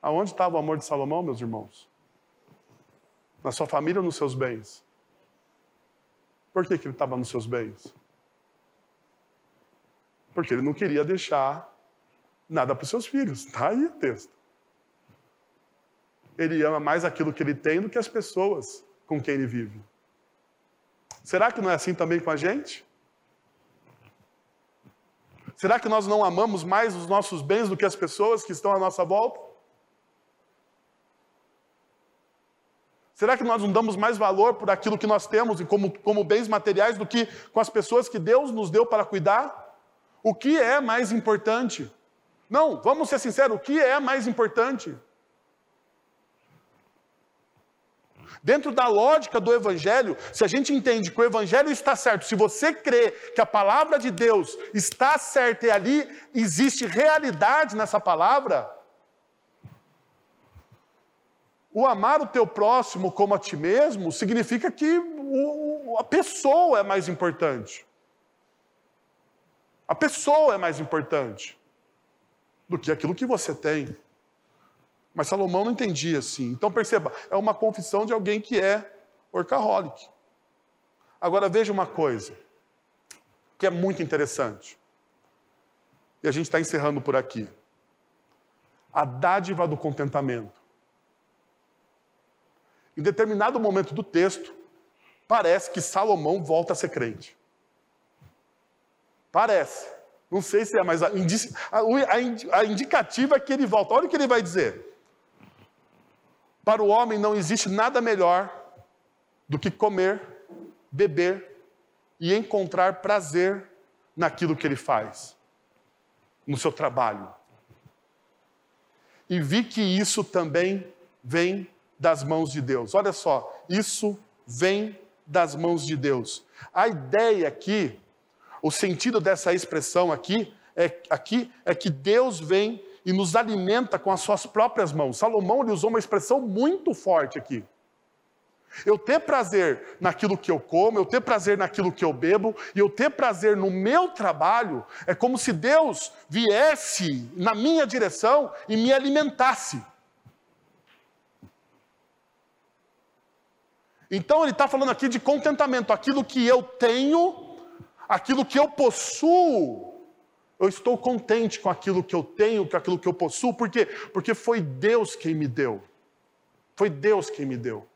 S1: Aonde estava o amor de Salomão, meus irmãos? Na sua família ou nos seus bens? Por que, que ele estava nos seus bens? Porque ele não queria deixar nada para os seus filhos. Está aí o texto. Ele ama mais aquilo que ele tem do que as pessoas com quem ele vive. Será que não é assim também com a gente? Será que nós não amamos mais os nossos bens do que as pessoas que estão à nossa volta? Será que nós não damos mais valor por aquilo que nós temos como, como bens materiais do que com as pessoas que Deus nos deu para cuidar? O que é mais importante? Não, vamos ser sinceros, o que é mais importante? Dentro da lógica do Evangelho, se a gente entende que o Evangelho está certo, se você crê que a palavra de Deus está certa e ali existe realidade nessa palavra, o amar o teu próximo como a ti mesmo significa que o, a pessoa é mais importante. A pessoa é mais importante do que aquilo que você tem. Mas Salomão não entendia assim. Então perceba, é uma confissão de alguém que é workaholic. Agora veja uma coisa que é muito interessante. E a gente está encerrando por aqui. A dádiva do contentamento. Em determinado momento do texto, parece que Salomão volta a ser crente. Parece. Não sei se é, mas a, indicativa é que ele volta. Olha o que ele vai dizer. Para o homem não existe nada melhor do que comer, beber e encontrar prazer naquilo que ele faz, no seu trabalho. E vi que isso também vem das mãos de Deus. Olha só, isso vem das mãos de Deus. A ideia aqui, o sentido dessa expressão aqui é, aqui é que Deus vem e nos alimenta com as suas próprias mãos. Salomão ele usou uma expressão muito forte aqui. Eu ter prazer naquilo que eu como, eu ter prazer naquilo que eu bebo, e eu ter prazer no meu trabalho, é como se Deus viesse na minha direção e me alimentasse. Então ele está falando aqui de contentamento, aquilo que eu tenho, aquilo que eu possuo, eu estou contente com aquilo que eu tenho, com aquilo que eu possuo, por quê? Porque foi Deus quem me deu. Foi Deus quem me deu.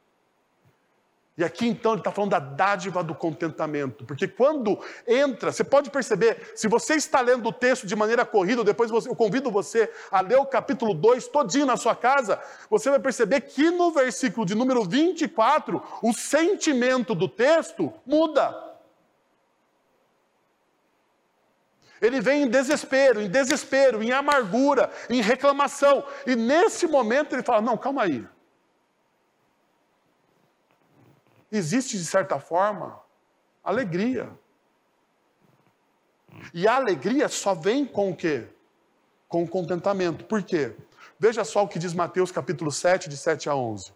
S1: E aqui então ele está falando da dádiva do contentamento, porque quando entra, você pode perceber, se você está lendo o texto de maneira corrida, depois eu convido você a ler o capítulo 2 todinho na sua casa, você vai perceber que no versículo de número 24, o sentimento do texto muda. Ele vem em desespero, em desespero, em amargura, em reclamação. E nesse momento ele fala: Não, calma aí. Existe, de certa forma, alegria. E a alegria só vem com o quê? Com o contentamento. Por quê? Veja só o que diz Mateus capítulo 7, de 7 a 11.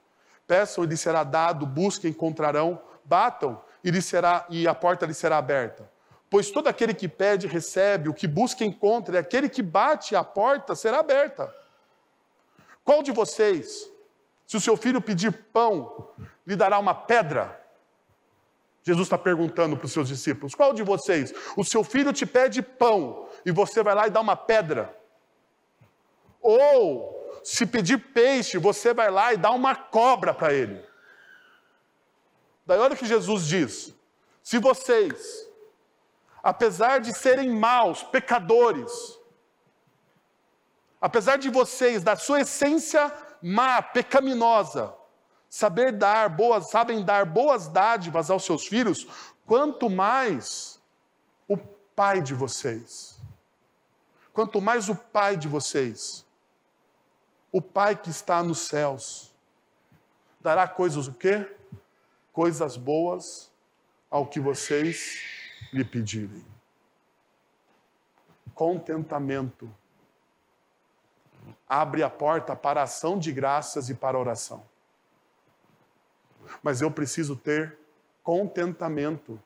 S1: Peçam e lhes será dado, busquem, encontrarão, batam e, lhe será, e a porta lhe será aberta. Pois todo aquele que pede, recebe, o que busca, encontra, e aquele que bate, a porta será aberta. Qual de vocês, se o seu filho pedir pão, lhe dará uma pedra? Jesus está perguntando para os seus discípulos: qual de vocês, o seu filho te pede pão, e você vai lá e dá uma pedra? Ou, se pedir peixe, você vai lá e dá uma cobra para ele? Daí olha o que Jesus diz: se vocês, apesar de serem maus, pecadores, apesar de vocês, da sua essência má, pecaminosa, saber dar boas, sabem dar boas dádivas aos seus filhos, quanto mais o Pai de vocês. Quanto mais o Pai de vocês, o Pai que está nos céus, dará coisas o quê? Coisas boas ao que vocês lhe pedirem. Contentamento abre a porta para a ação de graças e para oração. Mas eu preciso ter contentamento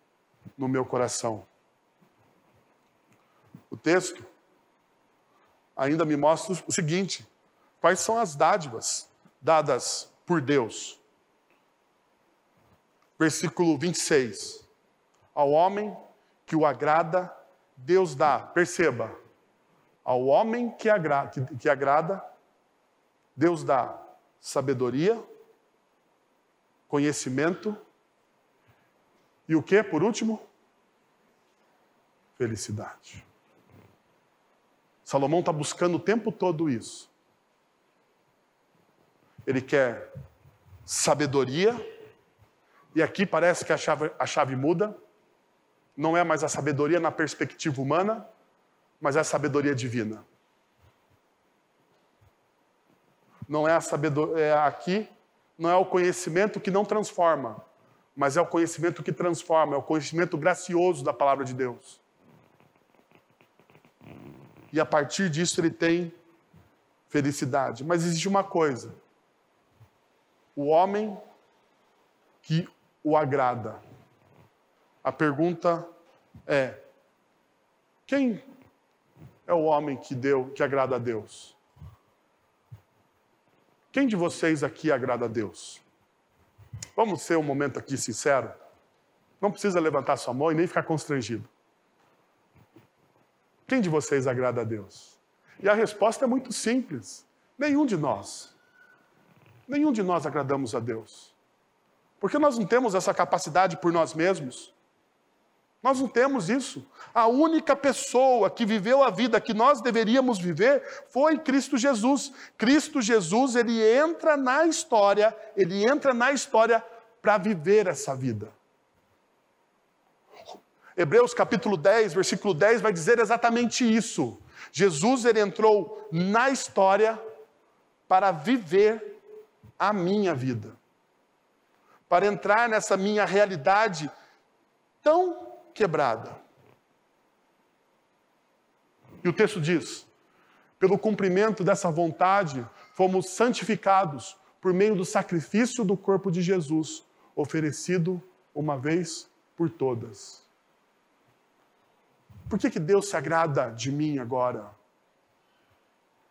S1: no meu coração. O texto ainda me mostra o seguinte: quais são as dádivas dadas por Deus? Versículo 26. Ao homem que o agrada, Deus dá, perceba, Ao homem que, agra que, que agrada, Deus dá sabedoria, conhecimento e o que, por último? Felicidade. Salomão está buscando o tempo todo isso. Ele quer sabedoria, e aqui parece que a chave, a chave muda. Não é mais a sabedoria na perspectiva humana, mas é a sabedoria divina. Não é a sabedoria é aqui, não é o conhecimento que não transforma, mas é o conhecimento que transforma, é o conhecimento gracioso da palavra de Deus. E a partir disso ele tem felicidade. Mas existe uma coisa: o homem que o agrada. A pergunta é: quem é o homem que deu, que agrada a Deus? Quem de vocês aqui agrada a Deus? Vamos ser um momento aqui sincero. Não precisa levantar sua mão e nem ficar constrangido. Quem de vocês agrada a Deus? E a resposta é muito simples: nenhum de nós. Nenhum de nós agradamos a Deus. Porque nós não temos essa capacidade por nós mesmos. Nós não temos isso. A única pessoa que viveu a vida que nós deveríamos viver foi Cristo Jesus. Cristo Jesus, ele entra na história, ele entra na história para viver essa vida. Hebreus capítulo 10, versículo 10 vai dizer exatamente isso. Jesus ele entrou na história para viver a minha vida. Para entrar nessa minha realidade tão quebrada. E o texto diz: pelo cumprimento dessa vontade, fomos santificados por meio do sacrifício do corpo de Jesus, oferecido uma vez por todas. Por que, que Deus se agrada de mim agora?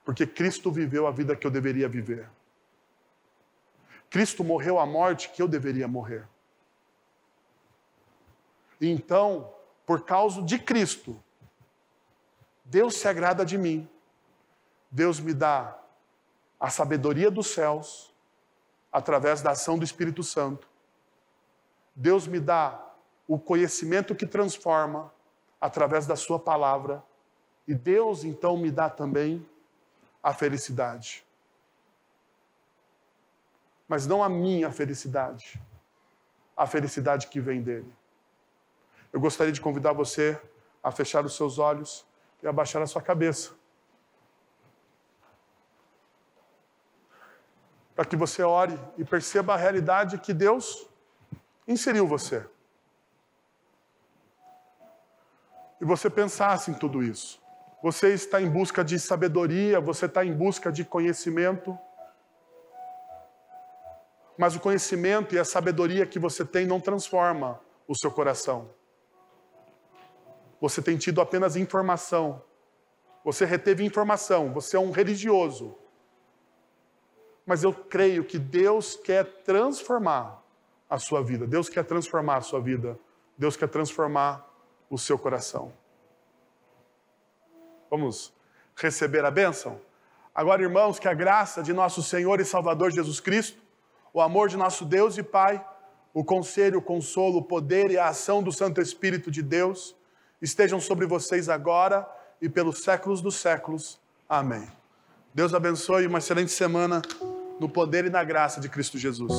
S1: Porque Cristo viveu a vida que eu deveria viver. Cristo morreu a morte que eu deveria morrer. Então, por causa de Cristo, Deus se agrada de mim. Deus me dá a sabedoria dos céus através da ação do Espírito Santo. Deus me dá o conhecimento que transforma através da Sua palavra. E Deus então me dá também a felicidade. Mas não a minha felicidade, a felicidade que vem dele. Eu gostaria de convidar você a fechar os seus olhos e abaixar a sua cabeça. Para que você ore e perceba a realidade que Deus inseriu você. E você pensasse em tudo isso. Você está em busca de sabedoria, você está em busca de conhecimento. Mas o conhecimento e a sabedoria que você tem não transforma o seu coração você tem tido apenas informação. Você reteve informação, você é um religioso. Mas eu creio que Deus quer transformar a sua vida. Deus quer transformar a sua vida. Deus quer transformar o seu coração. Vamos receber a bênção? Agora, irmãos, que a graça de nosso Senhor e Salvador Jesus Cristo, o amor de nosso Deus e Pai, o conselho, o consolo, o poder e a ação do Santo Espírito de Deus estejam sobre vocês agora e pelos séculos dos séculos. Amém. Deus abençoe uma excelente semana no poder e na graça de Cristo Jesus.